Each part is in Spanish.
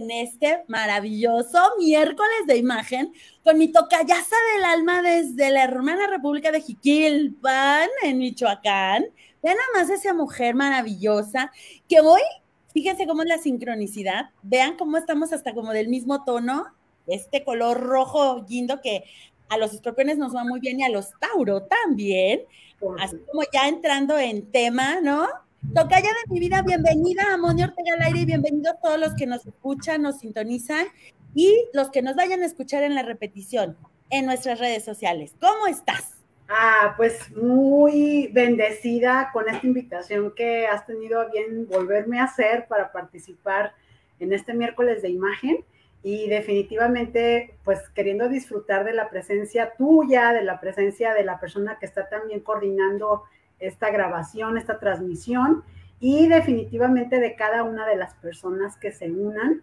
en este maravilloso miércoles de imagen con mi tocayasa del alma desde la hermana República de Jiquilpan, en Michoacán. Vean nada más esa mujer maravillosa que hoy, fíjense cómo es la sincronicidad, vean cómo estamos hasta como del mismo tono, este color rojo guindo que a los escorpiones nos va muy bien y a los Tauro también, así como ya entrando en tema, ¿no? Tocaya de mi vida, bienvenida a Moni Ortega al aire y bienvenidos todos los que nos escuchan, nos sintonizan y los que nos vayan a escuchar en la repetición en nuestras redes sociales. ¿Cómo estás? Ah, pues muy bendecida con esta invitación que has tenido a bien volverme a hacer para participar en este miércoles de imagen y definitivamente pues queriendo disfrutar de la presencia tuya, de la presencia de la persona que está también coordinando esta grabación, esta transmisión y definitivamente de cada una de las personas que se unan.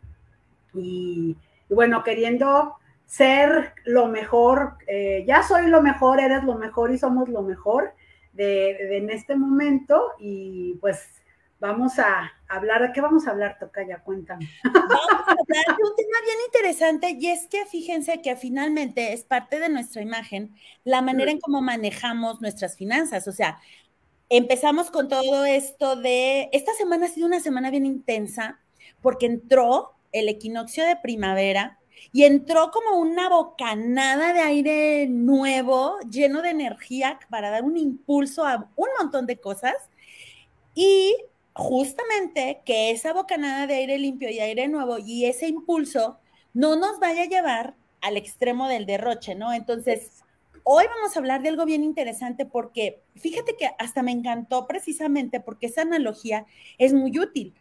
Y, bueno, queriendo ser lo mejor, eh, ya soy lo mejor, eres lo mejor y somos lo mejor de, en este momento y pues vamos a hablar, ¿de qué vamos a hablar, Tocaya? Cuéntame. Vamos a hablar de un tema bien interesante y es que fíjense que finalmente es parte de nuestra imagen la manera en cómo manejamos nuestras finanzas, o sea, empezamos con todo esto de, esta semana ha sido una semana bien intensa porque entró el equinoccio de primavera y entró como una bocanada de aire nuevo, lleno de energía para dar un impulso a un montón de cosas. Y justamente que esa bocanada de aire limpio y aire nuevo y ese impulso no nos vaya a llevar al extremo del derroche, ¿no? Entonces, Hoy vamos a hablar de algo bien interesante porque fíjate que hasta me encantó precisamente porque esa analogía es muy útil.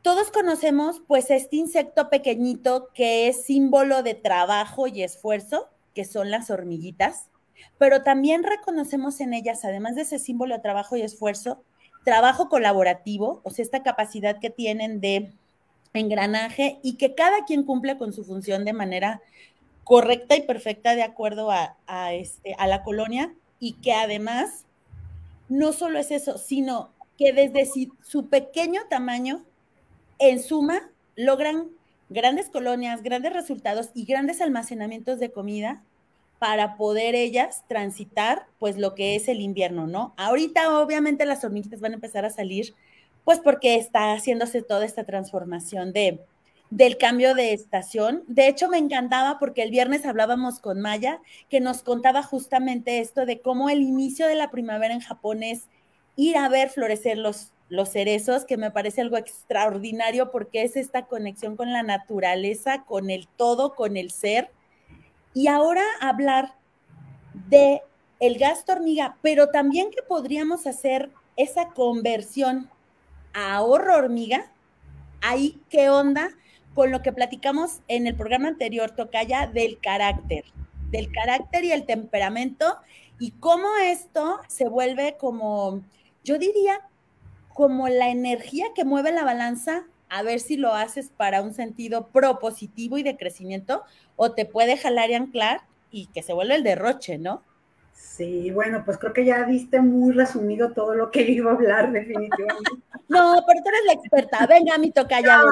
Todos conocemos pues este insecto pequeñito que es símbolo de trabajo y esfuerzo, que son las hormiguitas, pero también reconocemos en ellas, además de ese símbolo de trabajo y esfuerzo, trabajo colaborativo, o sea, esta capacidad que tienen de engranaje y que cada quien cumple con su función de manera correcta y perfecta de acuerdo a, este, a la colonia y que además no solo es eso, sino que desde su pequeño tamaño, en suma, logran grandes colonias, grandes resultados y grandes almacenamientos de comida para poder ellas transitar pues lo que es el invierno, ¿no? Ahorita obviamente las hormiguitas van a empezar a salir pues porque está haciéndose toda esta transformación de, del cambio de estación. De hecho, me encantaba porque el viernes hablábamos con Maya, que nos contaba justamente esto de cómo el inicio de la primavera en Japón es ir a ver florecer los, los cerezos, que me parece algo extraordinario porque es esta conexión con la naturaleza, con el todo, con el ser. Y ahora hablar de el gasto hormiga, pero también que podríamos hacer esa conversión a ahorro hormiga. Ahí, ¿qué onda? Con lo que platicamos en el programa anterior, Tocaya, del carácter, del carácter y el temperamento y cómo esto se vuelve como, yo diría, como la energía que mueve la balanza a ver si lo haces para un sentido propositivo y de crecimiento o te puede jalar y anclar y que se vuelve el derroche, ¿no? Sí, bueno, pues creo que ya viste muy resumido todo lo que iba a hablar, definitivamente. no, pero tú eres la experta. Venga, mi toca ya. No,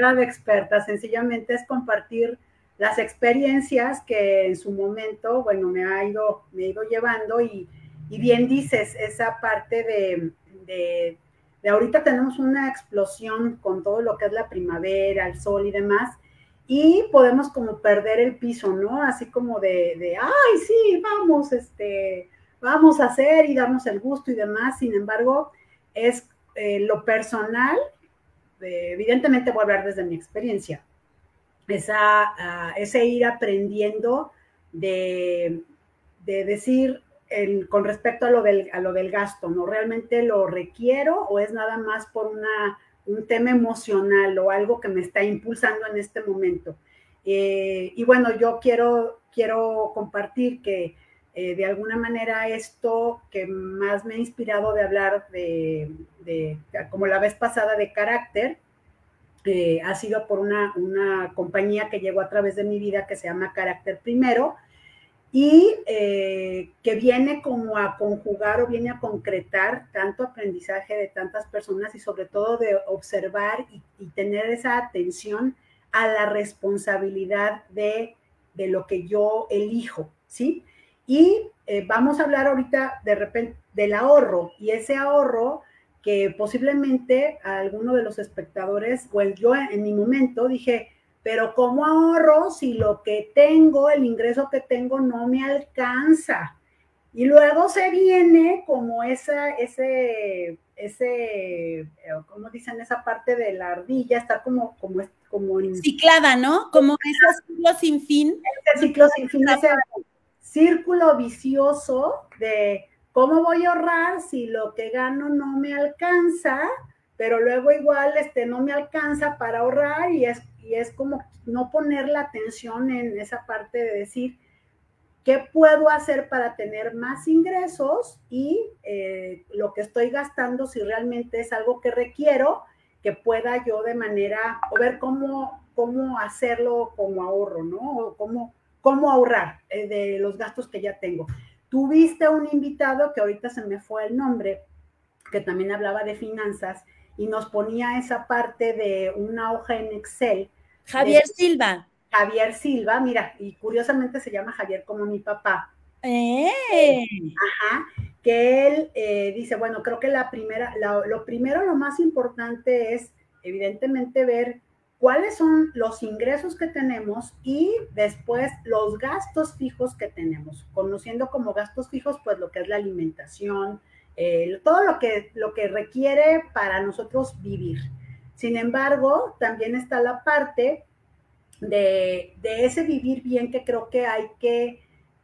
nada de experta, sencillamente es compartir las experiencias que en su momento, bueno, me ha ido, me ha ido llevando y, bien dices, esa parte de, de, de ahorita tenemos una explosión con todo lo que es la primavera, el sol y demás, y podemos como perder el piso, ¿no? Así como de, de, ay, sí, vamos, este, vamos a hacer y darnos el gusto y demás. Sin embargo, es eh, lo personal, evidentemente voy a hablar desde mi experiencia, esa, ah, ese ir aprendiendo de, de decir, con respecto a lo, del, a lo del gasto, ¿no? ¿Realmente lo requiero o es nada más por una, un tema emocional o algo que me está impulsando en este momento? Eh, y bueno, yo quiero, quiero compartir que eh, de alguna manera esto que más me ha inspirado de hablar de, como la vez pasada, de carácter, eh, ha sido por una, una, compañía que llegó a través de mi vida que se llama Carácter Primero y eh, que viene como a conjugar o viene a concretar tanto aprendizaje de tantas personas y sobre todo de observar y, tener esa atención a la responsabilidad de, de, lo que yo elijo, ¿sí? Y eh, vamos a hablar ahorita de repente del ahorro y ese ahorro que posiblemente a alguno de los espectadores, o yo en mi momento dije, pero ¿cómo ahorro si lo que tengo, el ingreso que tengo no me alcanza? Y luego se viene como esa, ese, ese, eh, ¿cómo dicen? Esa parte de la ardilla, está como, como, como en... Ciclada, ¿no? Como ese ciclo sin fin. Ese ciclo sin fin, ese círculo vicioso de ¿Cómo voy a ahorrar si lo que gano no me alcanza? Pero luego igual este, no me alcanza para ahorrar y es, y es como no poner la atención en esa parte de decir, ¿qué puedo hacer para tener más ingresos? Y eh, lo que estoy gastando, si realmente es algo que requiero, que pueda yo de manera, o ver cómo, cómo hacerlo como ahorro, ¿no? O cómo, cómo ahorrar eh, de los gastos que ya tengo. Tuviste un invitado que ahorita se me fue el nombre, que también hablaba de finanzas y nos ponía esa parte de una hoja en Excel. Javier Silva. Javier Silva, mira, y curiosamente se llama Javier como mi papá. Eh. Ajá, que él eh, dice, bueno, creo que la primera, lo primero, lo más importante es evidentemente ver cuáles son los ingresos que tenemos y después los gastos fijos que tenemos, conociendo como gastos fijos, pues lo que es la alimentación, eh, todo lo que, lo que requiere para nosotros vivir. Sin embargo, también está la parte de, ese vivir bien que creo que hay que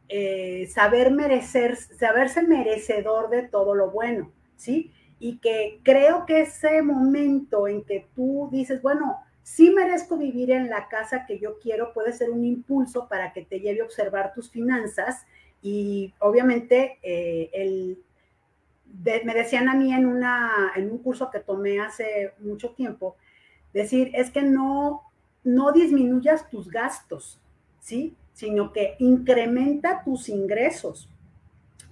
eh, saber merecer, saberse merecedor de todo lo bueno, ¿sí? Y que creo que ese momento en que tú dices, bueno, si merezco vivir en la casa que yo quiero, puede ser un impulso para que te lleve a observar tus finanzas y obviamente eh, el, me decían a mí en, una, en un curso que tomé hace mucho tiempo, decir, es que no, no disminuyas tus gastos, ¿sí? Sino que incrementa tus ingresos,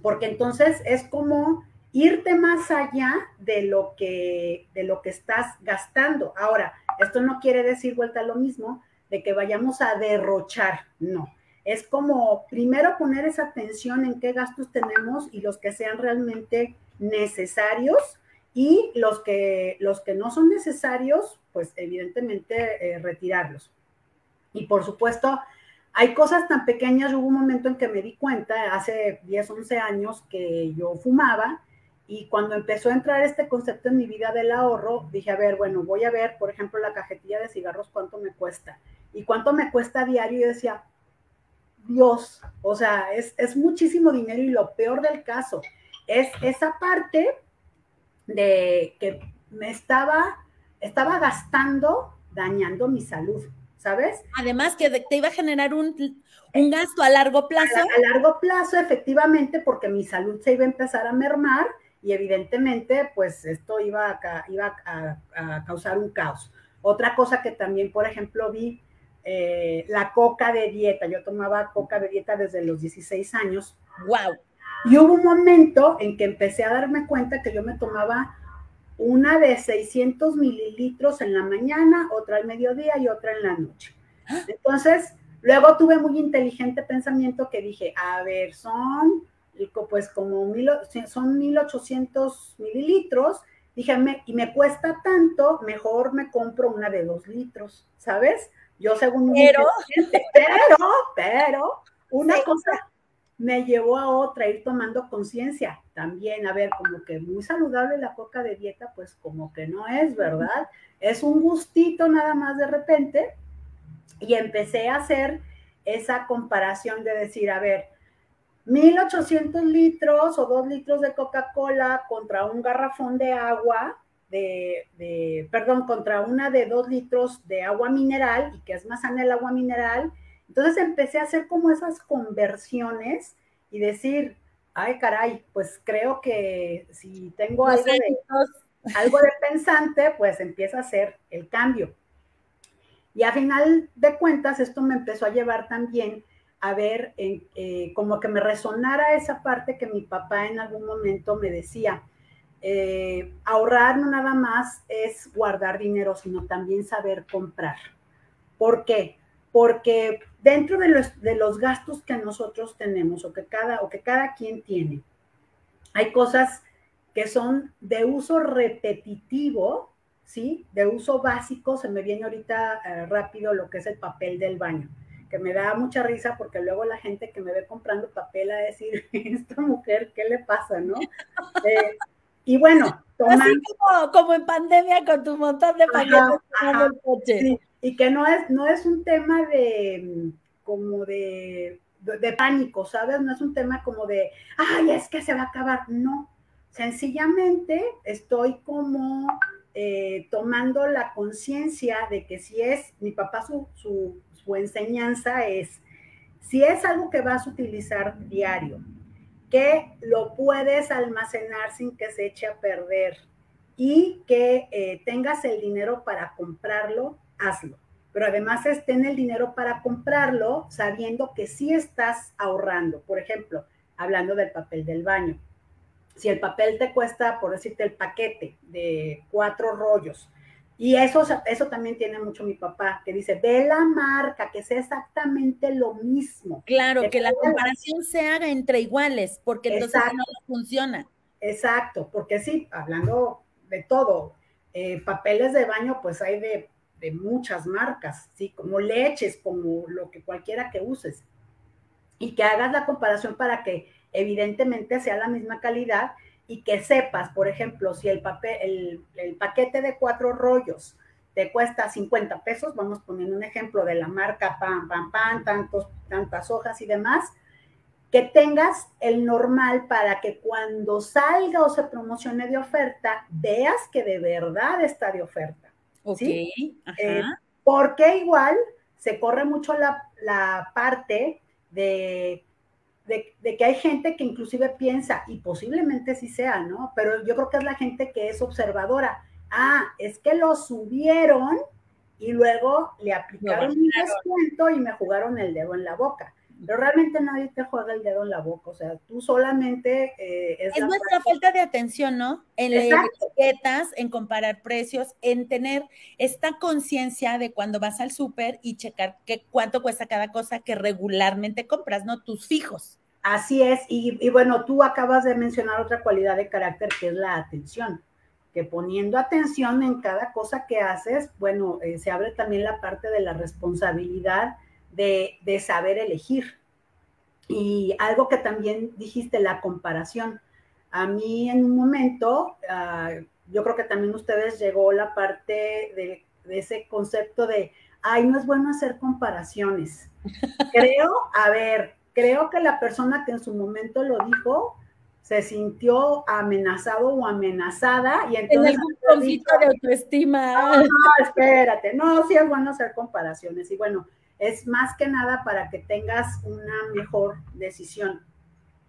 porque entonces es como irte más allá de lo que, de lo que estás gastando. Ahora, esto no quiere decir vuelta a lo mismo de que vayamos a derrochar, no. Es como primero poner esa atención en qué gastos tenemos y los que sean realmente necesarios y los que, los que no son necesarios, pues evidentemente eh, retirarlos. Y por supuesto, hay cosas tan pequeñas, hubo un momento en que me di cuenta, hace 10, 11 años, que yo fumaba y cuando empezó a entrar este concepto en mi vida del ahorro, dije, a ver, bueno, voy a ver, por ejemplo, la cajetilla de cigarros, cuánto me cuesta. Y cuánto me cuesta a diario. Y decía, Dios, o sea, es, es muchísimo dinero y lo peor del caso es esa parte de que me estaba, estaba gastando, dañando mi salud, ¿sabes? Además que te iba a generar un, un gasto a largo plazo. A, a, largo plazo, efectivamente, porque mi salud se iba a empezar a mermar y evidentemente pues esto iba a, iba a, causar un caos. Otra cosa que también, por ejemplo, vi eh, la coca de dieta. Yo tomaba coca de dieta desde los 16 años. ¡Wow! Y hubo un momento en que empecé a darme cuenta que yo me tomaba una de 600 mililitros en la mañana, otra al mediodía y otra en la noche. Entonces, luego tuve muy inteligente pensamiento que dije, a ver, son pues como mil, son 1800 mililitros, dije, y me cuesta tanto, mejor me compro una de dos litros, ¿sabes? Yo según pero, pero, pero, una cosa me llevó a otra, ir tomando conciencia también, a ver, como que muy saludable la coca de dieta, pues como que no es, ¿verdad? Es un gustito nada más de repente, y empecé a hacer esa comparación de decir, a ver, 1800 litros o 2 litros de Coca-Cola contra un garrafón de agua, de, de, perdón, contra una de 2 litros de agua mineral y que es más sana el agua mineral. Entonces empecé a hacer como esas conversiones y decir, ay caray, pues creo que si tengo algo de, algo de pensante, pues empieza a hacer el cambio. Y a final de cuentas, esto me empezó a llevar también a ver, eh, como que me resonara esa parte que mi papá en algún momento me decía, eh, ahorrar no nada más es guardar dinero, sino también saber comprar. ¿Por qué? Porque dentro de los, de los gastos que nosotros tenemos o que, cada, o que cada quien tiene, hay cosas que son de uso repetitivo, ¿sí? De uso básico, se me viene ahorita eh, rápido lo que es el papel del baño que me da mucha risa porque luego la gente que me ve comprando papel a decir, esta mujer, ¿qué le pasa, no? Eh, y bueno, tomando... Así como, en pandemia con tu montón de paquetes en el coche. Y que no es, no es un tema de como de, de, pánico, ¿sabes? No es un tema como de, ay, es que se va a acabar. No, sencillamente estoy como eh, tomando la conciencia de que si es mi papá su, su, su enseñanza es, si es algo que vas a utilizar diario, que lo puedes almacenar sin que se eche a perder y que eh, tengas el dinero para comprarlo, hazlo. Pero además es tener el dinero para comprarlo sabiendo que sí estás ahorrando. Por ejemplo, hablando del papel del baño. Si el papel te cuesta, por decirte, el paquete de cuatro rollos, y eso, eso también tiene mucho mi papá, que dice, ve la marca, que sea exactamente lo mismo. Claro, que, la comparación se haga entre iguales, porque entonces no funciona. Exacto, porque sí, hablando de todo, eh, papeles de baño, pues hay de, de, muchas marcas, ¿sí? Como leches, como lo que cualquiera que uses. Y que hagas la comparación para que evidentemente sea la misma calidad y que sepas, por ejemplo, si el, papel, el, paquete de cuatro rollos te cuesta 50 pesos, vamos poniendo un ejemplo de la marca pan, pan, pan, tantos, tantas hojas y demás, que tengas el normal para que cuando salga o se promocione de oferta, veas que de verdad está de oferta. Ok. Eh, porque igual se corre mucho la, la parte de de, que hay gente que inclusive piensa, y posiblemente sí sea, ¿no? Pero yo creo que es la gente que es observadora. Ah, es que lo subieron y luego le aplicaron un descuento y me jugaron el dedo en la boca. Pero realmente nadie te juega el dedo en la boca, o sea, tú solamente... Eh, es, nuestra falta de atención, ¿no? En las etiquetas, en comparar precios, en tener esta conciencia de cuando vas al súper y checar qué, cuánto cuesta cada cosa que regularmente compras, ¿no? Tus fijos. Así es, y, bueno, tú acabas de mencionar otra cualidad de carácter que es la atención, que poniendo atención en cada cosa que haces, bueno, eh, se abre también la parte de la responsabilidad de, saber elegir. Y algo que también dijiste, la comparación. A mí en un momento, ah, yo creo que también ustedes llegó la parte de, de ese concepto de, ay, no es bueno hacer comparaciones. Creo, a ver, creo que la persona que en su momento lo dijo se sintió amenazado o amenazada y entonces... En algún conflicto de autoestima. No, no, espérate, no, sí es bueno hacer comparaciones y bueno, es más que nada para que tengas una mejor decisión.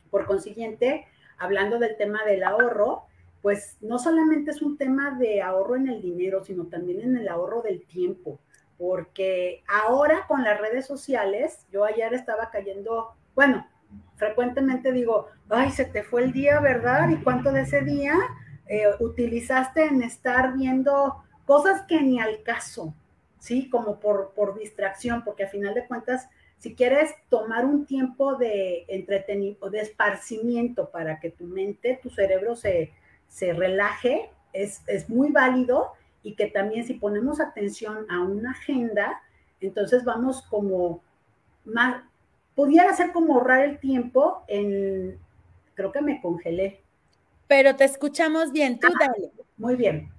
Por consiguiente, hablando del tema del ahorro, pues no solamente es un tema de ahorro en el dinero, sino también en el ahorro del tiempo porque ahora con las redes sociales, yo ayer estaba cayendo, bueno, frecuentemente digo, ay, se te fue el día, ¿verdad? ¿Y cuánto de ese día eh, utilizaste en estar viendo cosas que ni al caso, ¿sí? Como por, por distracción, porque a final de cuentas, si quieres tomar un tiempo de entretenimiento, de esparcimiento para que tu mente, tu cerebro se, se relaje, es, es muy válido y que también si ponemos atención a una agenda, entonces vamos como más, pudiera ser como ahorrar el tiempo en, creo que me congelé. Pero te escuchamos bien, tú ah, dale. Muy bien.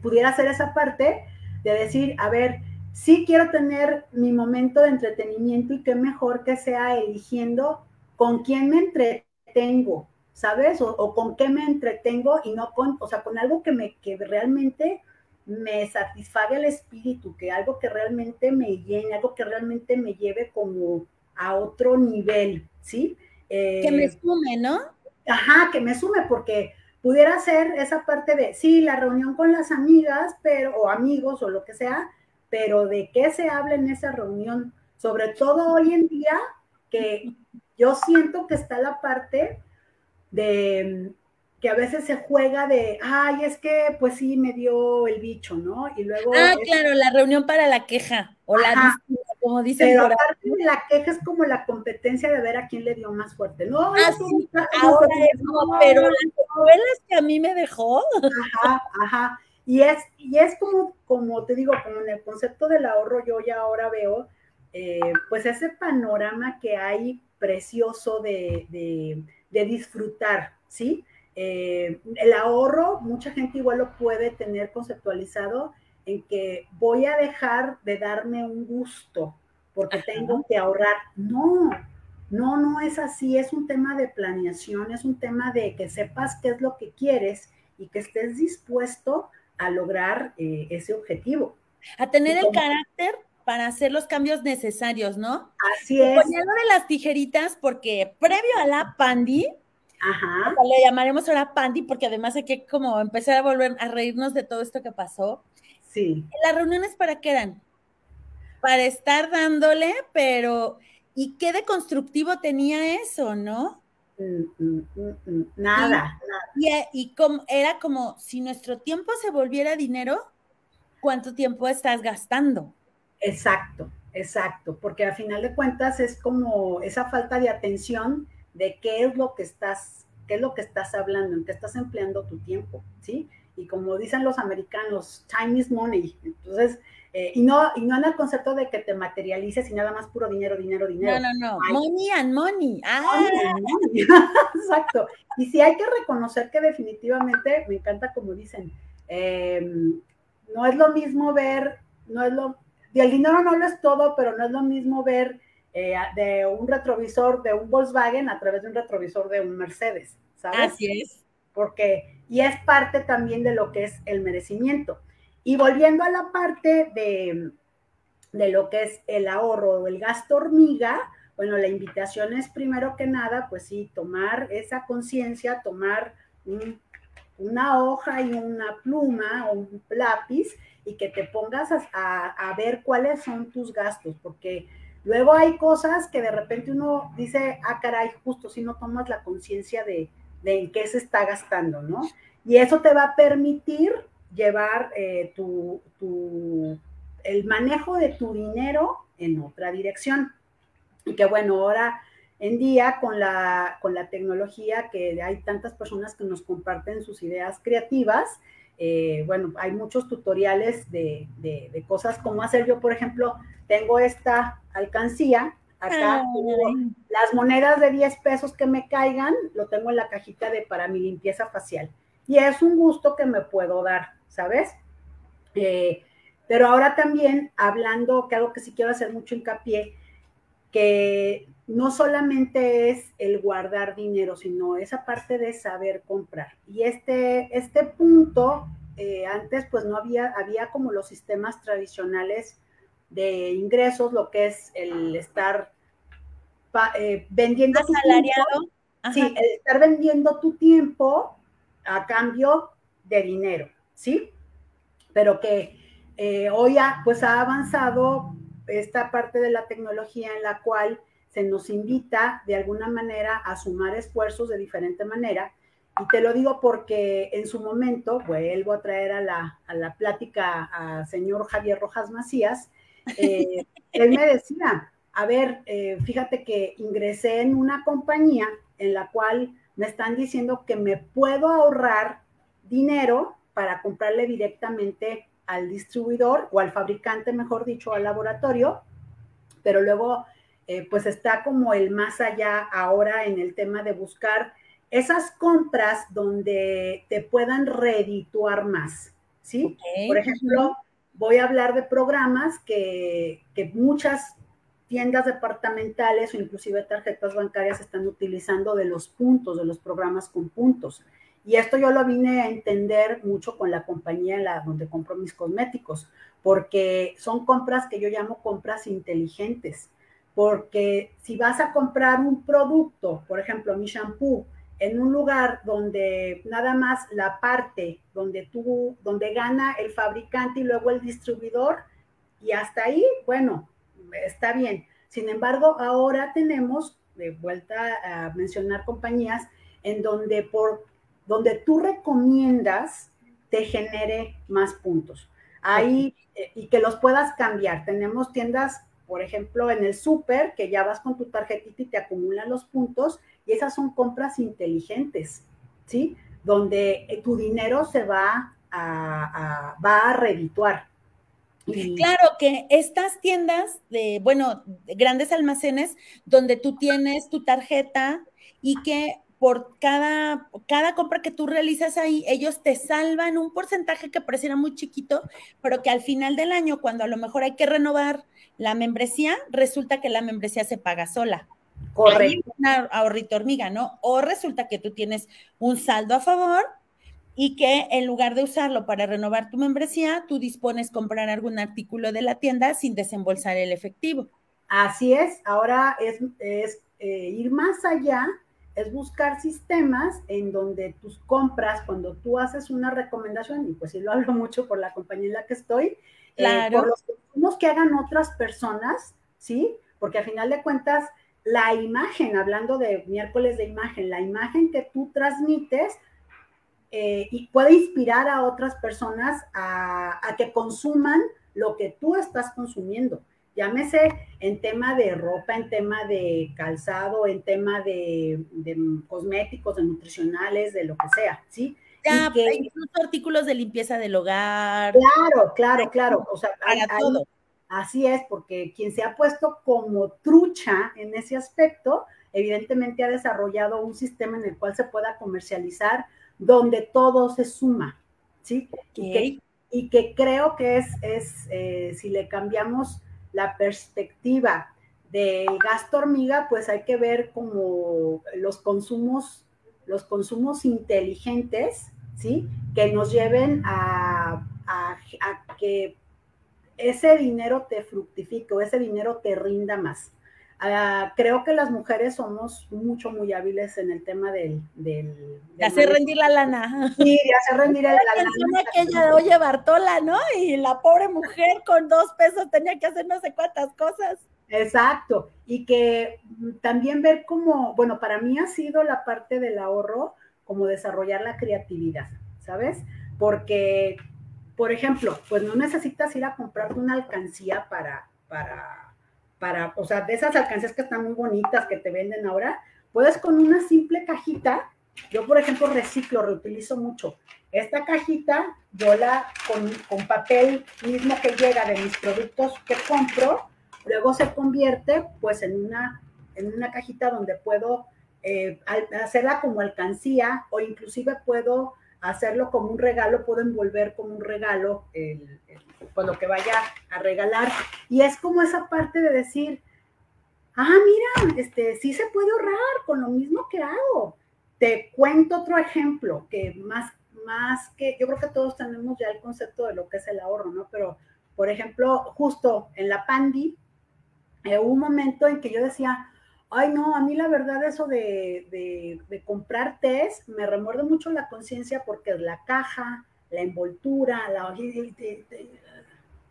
pudiera ser esa parte de decir, a ver, sí quiero tener mi momento de entretenimiento y qué mejor que sea eligiendo con quién me entretengo, ¿sabes? O, con qué me entretengo y no con, o sea, con algo que me, que realmente me satisfaga el espíritu, que algo que realmente me llene, algo que realmente me lleve como a otro nivel, ¿sí? que me eh, sume, ¿no? Ajá, que me sume, porque pudiera ser esa parte de, sí, la reunión con las amigas, pero, o amigos, o lo que sea, pero de qué se habla en esa reunión, sobre todo hoy en día, que yo siento que está la parte de que a veces se juega de, ay, es que pues sí me dio el bicho, ¿no? Y luego... Ah, claro, la reunión para la queja, o la como dicen Pero aparte de la queja es como la competencia de ver a quién le dio más fuerte, ¿no? Ah, sí, ahora es, no, pero las novelas que a mí me dejó. Ajá, ajá. Y es, y es como, como te digo, como en el concepto del ahorro, yo ya ahora veo, eh, pues ese panorama que hay precioso de, de disfrutar, ¿sí? Eh, el ahorro, mucha gente igual lo puede tener conceptualizado en que voy a dejar de darme un gusto porque tengo que ahorrar. No, no, no es así, es un tema de planeación, es un tema de que sepas qué es lo que quieres y que estés dispuesto a lograr eh, ese objetivo. A tener el carácter para hacer los cambios necesarios, ¿no? Así es. Poniendo de las tijeritas, porque previo a la pandi, Ajá. Le llamaremos ahora Pandy porque además hay que como empezar a volver a reírnos de todo esto que pasó. Sí. ¿Las reuniones para qué eran? Para estar dándole, pero ¿y qué de constructivo tenía eso, no? Mm, mm, mm, nada, y, nada. Y, como, era como si nuestro tiempo se volviera dinero, ¿cuánto tiempo estás gastando? Exacto, exacto, porque al final de cuentas es como esa falta de atención de qué es lo que estás, qué es lo que estás hablando, en qué estás empleando tu tiempo, ¿sí? Y como dicen los americanos, time is money. Entonces, eh, y, no, y no en el concepto de que te materialices y nada más puro dinero, dinero, dinero. No, no, no. money and money. Ah. Exacto. Y sí hay que reconocer que definitivamente, me encanta como dicen, em, no es lo mismo ver, no es lo, y el dinero no lo es todo, pero no es lo mismo ver eh, de un retrovisor de un Volkswagen a través de un retrovisor de un Mercedes, ¿sabes? Así es. Porque, y es parte también de lo que es el merecimiento. Y volviendo a la parte de, de lo que es el ahorro o el gasto hormiga, bueno, la invitación es primero que nada, pues sí, tomar esa conciencia, tomar una hoja y una pluma o un lápiz y que te pongas a, a ver cuáles son tus gastos, porque Luego hay cosas que de repente uno dice, ah, caray, justo si no tomas la conciencia de, en qué se está gastando, ¿no? Y eso te va a permitir llevar eh, tu, el manejo de tu dinero en otra dirección. Y que bueno, ahora en día con la, con la tecnología, que hay tantas personas que nos comparten sus ideas creativas, eh, bueno, hay muchos tutoriales de, de, cosas como hacer. Yo, por ejemplo, tengo esta alcancía, acá las monedas de 10 pesos que me caigan, lo tengo en la cajita de para mi limpieza facial. Y es un gusto que me puedo dar, ¿sabes? Eh, pero ahora también hablando, que algo que sí quiero hacer mucho hincapié, que no solamente es el guardar dinero, sino esa parte de saber comprar. Y este, este punto, eh, antes pues no había, había como los sistemas tradicionales de ingresos, lo que es el estar eh, vendiendo tu tiempo. Sí, el estar vendiendo tu tiempo a cambio de dinero, ¿sí? Pero que eh, hoy ha, pues ha avanzado esta parte de la tecnología en la cual se nos invita de alguna manera a sumar esfuerzos de diferente manera. Y te lo digo porque en su momento, vuelvo a traer a la, a la plática a señor Javier Rojas Macías, eh, él me decía, a ver, eh, fíjate que ingresé en una compañía en la cual me están diciendo que me puedo ahorrar dinero para comprarle directamente al distribuidor o al fabricante, mejor dicho, al laboratorio, pero luego eh, pues está como el más allá ahora en el tema de buscar esas compras donde te puedan redituar más, ¿sí? Por ejemplo, voy a hablar de programas que, muchas tiendas departamentales o inclusive tarjetas bancarias están utilizando de los puntos, de los programas con puntos. Y esto yo lo vine a entender mucho con la compañía en la, donde compro mis cosméticos, porque son compras que yo llamo compras inteligentes. Porque si vas a comprar un producto, por ejemplo, mi shampoo, en un lugar donde nada más la parte donde tú, donde gana el fabricante y luego el distribuidor, y hasta ahí, bueno, está bien. Sin embargo, ahora tenemos, de vuelta a mencionar compañías, en donde por donde tú recomiendas te genere más puntos. Ahí, eh, y que los puedas cambiar. Tenemos tiendas, por ejemplo, en el súper, que ya vas con tu tarjetita y te acumulan los puntos, y esas son compras inteligentes, ¿sí? Donde eh, tu dinero se va a, va a redituar. Claro que estas tiendas de, bueno, grandes almacenes donde tú tienes tu tarjeta y que por cada, cada compra que tú realizas ahí, ellos te salvan un porcentaje que pareciera muy chiquito, pero que al final del año, cuando a lo mejor hay que renovar la membresía, resulta que la membresía se paga sola. Correcto. Una ahorrito hormiga, ¿no? O resulta que tú tienes un saldo a favor y que en lugar de usarlo para renovar tu membresía, tú dispones comprar algún artículo de la tienda sin desembolsar el efectivo. Así es, ahora es, es eh, ir más allá es buscar sistemas en donde tus compras, cuando tú haces una recomendación, y pues sí lo hablo mucho por la compañía en la que estoy, eh, por los consumos que hagan otras personas, ¿sí? Porque al final de cuentas, la imagen, hablando de miércoles de imagen, la imagen que tú transmites eh, y puede inspirar a otras personas a, a que consuman lo que tú estás consumiendo llámese en tema de ropa, en tema de calzado, en tema de, cosméticos, de nutricionales, de lo que sea, ¿sí? Ya, incluso artículos de limpieza del hogar. Claro, claro, claro. O sea, todo. Así es, porque quien se ha puesto como trucha en ese aspecto, evidentemente ha desarrollado un sistema en el cual se pueda comercializar donde todo se suma, ¿sí? Y, que, creo que es, es eh, si le cambiamos la perspectiva del gasto hormiga, pues hay que ver como los consumos, los consumos inteligentes, ¿sí? Que nos lleven a, que ese dinero te fructifique o ese dinero te rinda más. Ah, creo que las mujeres somos mucho, muy hábiles en el tema del... del, de hacer rendir la lana. Sí, de hacer rendir la, lana. aquella de Oye Bartola, ¿no? Y la pobre mujer con dos pesos tenía que hacer no sé cuántas cosas. Exacto. Y que también ver cómo, bueno, para mí ha sido la parte del ahorro como desarrollar la creatividad, ¿sabes? Porque, por ejemplo, pues no necesitas ir a comprarte una alcancía para, para para, o sea, de esas alcancías que están muy bonitas que te venden ahora, puedes con una simple cajita, yo por ejemplo reciclo, reutilizo mucho. Esta cajita, yo la con, con papel mismo que llega de mis productos que compro, luego se convierte pues en una, en una cajita donde puedo eh, hacerla como alcancía o inclusive puedo hacerlo como un regalo, puedo envolver como un regalo el, pues lo que vaya a regalar. Y es como esa parte de decir, ah, mira, este, sí se puede ahorrar con lo mismo que hago. Te cuento otro ejemplo que más, más que, yo creo que todos tenemos ya el concepto de lo que es el ahorro, ¿no? Pero, por ejemplo, justo en la Pandi, eh, hubo un momento en que yo decía, ay no, a mí la verdad eso de, comprar test me remuerde mucho la conciencia porque la caja, la envoltura, la...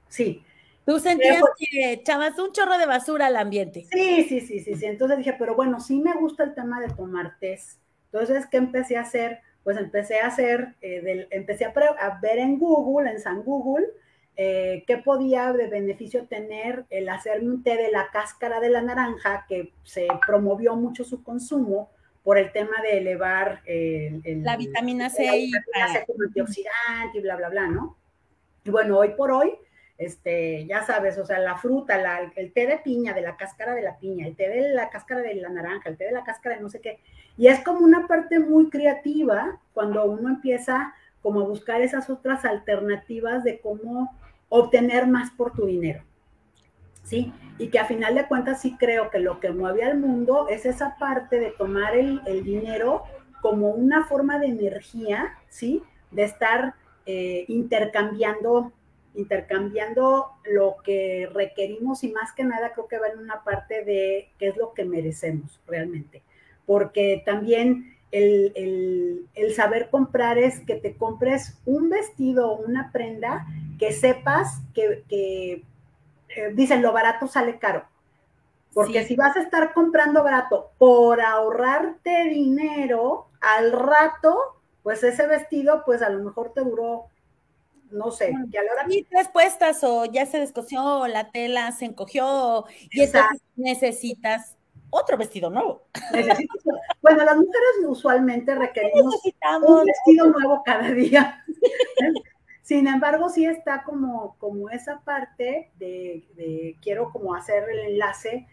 Sí. Tú sentías que echabas un chorro de basura al ambiente. Sí, sí, sí, sí, sí. Entonces dije, pero bueno, sí me gusta el tema de tomar test. Entonces, ¿qué empecé a hacer? Pues empecé a hacer, eh, empecé a, a, ver en Google, en San Google, eh, qué podía de beneficio tener el hacerme un té de la cáscara de la naranja, que se promovió mucho su consumo por el tema de elevar la vitamina C, y como antioxidante y bla, bla, bla, ¿no? Y bueno, hoy por hoy, este, ya sabes, o sea, la fruta, la, el té de piña, de la cáscara de la piña, el té de la cáscara de la naranja, el té de la cáscara de no sé qué, y es como una parte muy creativa cuando uno empieza como a buscar esas otras alternativas de cómo obtener más por tu dinero. ¿sí? Y que a final de cuentas sí creo que lo que mueve al mundo es esa parte de tomar el, dinero como una forma de energía, ¿sí? De estar eh, intercambiando, intercambiando lo que requerimos y más que nada creo que va en una parte de qué es lo que merecemos realmente. Porque también el, saber comprar es que te compres un vestido o una prenda que sepas que, que eh, dicen, lo barato sale caro. Porque si vas a estar comprando barato por ahorrarte dinero, al rato, pues ese vestido, pues a lo mejor te duró, no sé, y a la hora... Y tres puestas o ya se descosió, la tela se encogió, y entonces necesitas otro vestido nuevo. Bueno, las mujeres usualmente requerimos un vestido nuevo cada día. Sin embargo, sí está como, como esa parte de, quiero como hacer el enlace,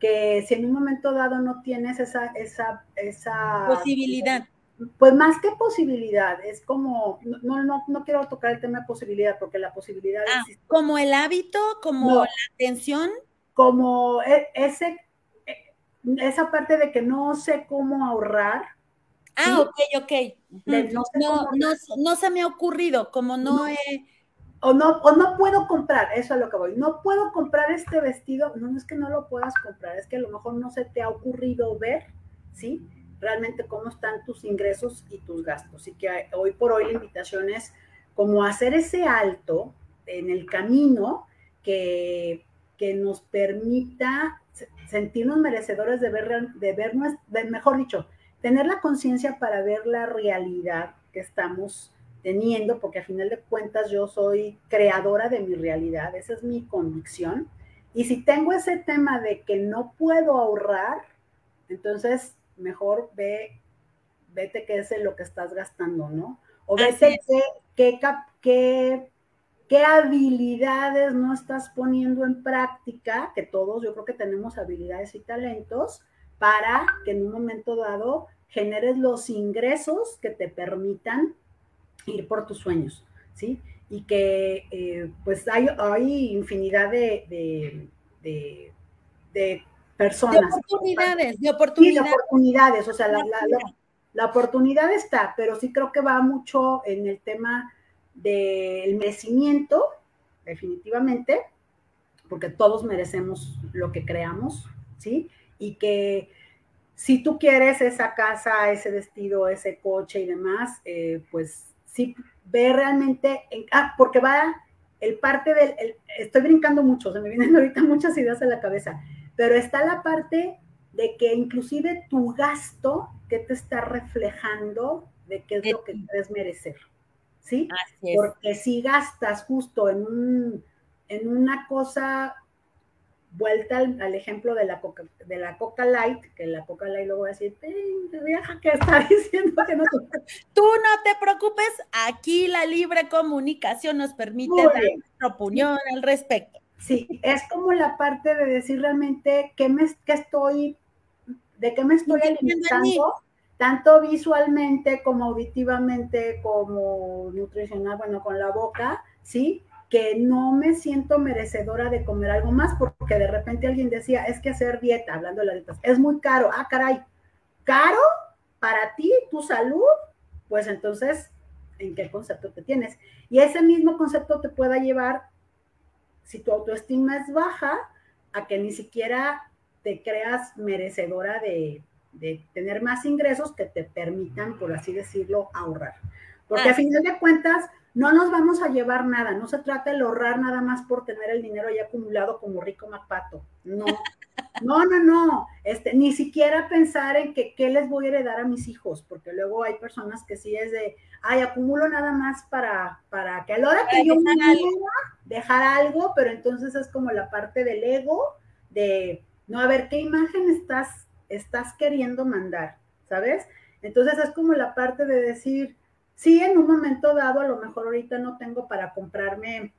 que si en un momento dado no tienes esa, esa, esa posibilidad. Pues más que posibilidad, es como, no, no, no quiero tocar el tema de posibilidad, porque la posibilidad ah, Como el hábito, como la atención. Como e, ese, esa parte de que no sé cómo ahorrar, Ah, ok, ok. No, no, se me ha ocurrido, como no, he... O no, o no puedo comprar, eso es lo que voy. No puedo comprar este vestido, no, es que no lo puedas comprar, es que a lo mejor no se te ha ocurrido ver, ¿sí? Realmente cómo están tus ingresos y tus gastos. Y que hoy por hoy la invitación es como hacer ese alto en el camino que, que nos permita sentirnos merecedores de ver, de vernos, mejor dicho, tener la conciencia para ver la realidad que estamos teniendo, porque a final de cuentas yo soy creadora de mi realidad, esa es mi convicción. Y si tengo ese tema de que no puedo ahorrar, entonces mejor ve, vete qué es lo que estás gastando, ¿no? O vete qué, qué, qué habilidades no estás poniendo en práctica, que todos yo creo que tenemos habilidades y talentos, para que en un momento dado generes los ingresos que te permitan ir por tus sueños, ¿sí? Y que eh, pues hay, hay infinidad de, de, personas. De oportunidades, de oportunidades. de oportunidades, o sea, la, la, oportunidad está, pero sí creo que va mucho en el tema del merecimiento, definitivamente, porque todos merecemos lo que creamos, ¿sí? y que si tú quieres esa casa, ese vestido, ese coche y demás, eh, pues sí ve realmente, ah, porque va el parte del, estoy brincando mucho, se me vienen ahorita muchas ideas a la cabeza, pero está la parte de que inclusive tu gasto, que te está reflejando de qué es lo que quieres merecer, ¿sí? Porque si gastas justo en, un, en una cosa vuelta al, ejemplo de la Coca, de la Coca Light, que la Coca Light luego va a decir, vieja que está diciendo que no Tú no te preocupes, aquí la libre comunicación nos permite dar nuestra opinión al respecto. Sí, es como la parte de decir realmente qué me qué estoy, de qué me estoy alimentando, tanto visualmente como auditivamente, como nutricional, bueno, con la boca, ¿sí? que no me siento merecedora de comer algo más porque de repente alguien decía, es que hacer dieta, hablando de las dietas, es muy caro. Ah, caray, caro para ti, tu salud, pues entonces, ¿en qué concepto te tienes? Y ese mismo concepto te pueda llevar, si tu autoestima es baja, a que ni siquiera te creas merecedora de, tener más ingresos que te permitan, por así decirlo, ahorrar. Porque a final de cuentas, no nos vamos a llevar nada, no se trata de ahorrar nada más por tener el dinero ya acumulado como rico Mapato, no, no, no, no, este, ni siquiera pensar en que qué les voy a heredar a mis hijos, porque luego hay personas que sí es de, ay, acumulo nada más para, para que a la hora que yo me dejar algo, pero entonces es como la parte del ego, de, no, a ver, ¿qué imagen estás, estás queriendo mandar? ¿Sabes? Entonces es como la parte de decir, Sí, en un momento dado, a lo mejor ahorita no tengo para comprarme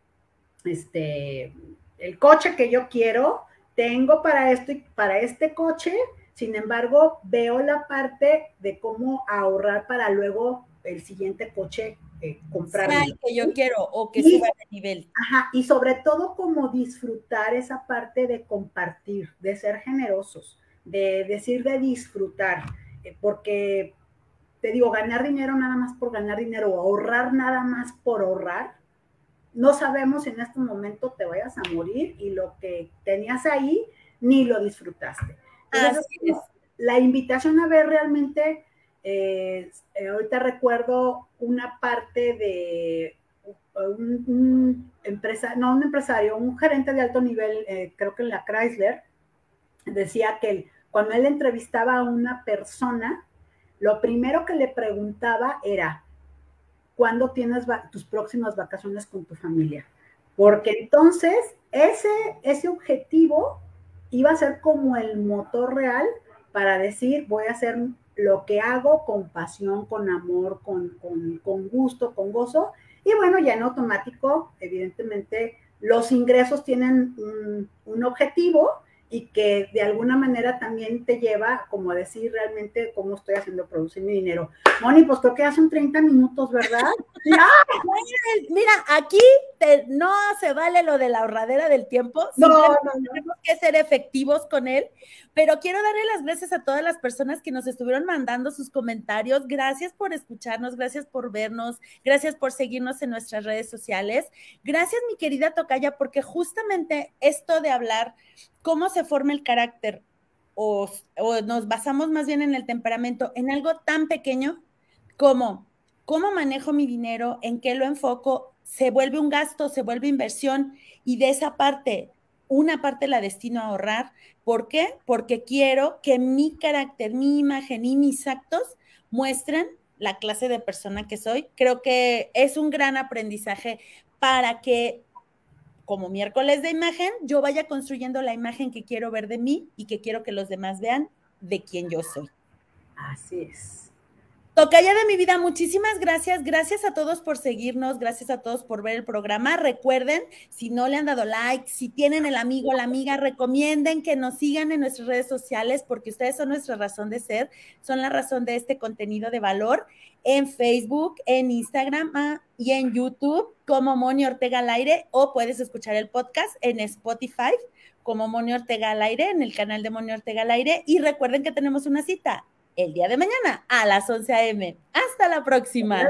este el coche que yo quiero, tengo para esto y para este coche, sin embargo, veo la parte de cómo ahorrar para luego el siguiente coche eh, comprar. que yo quiero o que suba de nivel. Ajá, y sobre todo como disfrutar esa parte de compartir, de ser generosos, de decir de disfrutar, eh, porque te digo, ganar dinero nada más por ganar dinero o ahorrar nada más por ahorrar, no sabemos en este momento te vayas a morir y lo que tenías ahí ni lo disfrutaste. La invitación a ver realmente eh, eh, ahorita recuerdo una parte de un, empresa, no un empresario, un gerente de alto nivel, eh, creo que en la Chrysler, decía que cuando él entrevistaba a una persona, lo primero que le preguntaba era, ¿cuándo tienes tus próximas vacaciones con tu familia? Porque entonces ese, ese objetivo iba a ser como el motor real para decir, voy a hacer lo que hago con pasión, con amor, con, gusto, con gozo. Y bueno, ya en automático, evidentemente, los ingresos tienen un, un objetivo y que de alguna manera también te lleva como a decir realmente cómo estoy haciendo producir mi dinero. Moni, pues creo que hace un 30 minutos, ¿verdad? Mira, aquí no se vale lo de la ahorradera del tiempo. No, no, no, Tenemos que ser efectivos con él, pero quiero darle las gracias a todas las personas que nos estuvieron mandando sus comentarios. Gracias por escucharnos, gracias por vernos, gracias por seguirnos en nuestras redes sociales. Gracias, mi querida Tocaya, porque justamente esto de hablar cómo se forma el carácter o, nos basamos más bien en el temperamento, en algo tan pequeño como cómo manejo mi dinero, en qué lo enfoco, se vuelve un gasto, se vuelve inversión y de esa parte, una parte la destino a ahorrar. ¿Por qué? Porque quiero que mi carácter, mi imagen y mis actos muestren la clase de persona que soy. Creo que es un gran aprendizaje para que como miércoles de imagen, yo vaya construyendo la imagen que quiero ver de mí y que quiero que los demás vean de quién yo soy. Así es. Tocaya de mi vida, muchísimas gracias. Gracias a todos por seguirnos, gracias a todos por ver el programa. Recuerden, si no le han dado like, si tienen el amigo o la amiga, recomienden que nos sigan en nuestras redes sociales porque ustedes son nuestra razón de ser, son la razón de este contenido de valor en Facebook, en Instagram ah, y en YouTube como Moni Ortega al aire o puedes escuchar el podcast en Spotify como Moni Ortega al aire, en el canal de Moni Ortega al aire. Y recuerden que tenemos una cita el día de mañana a las 11 a.m. Hasta la próxima.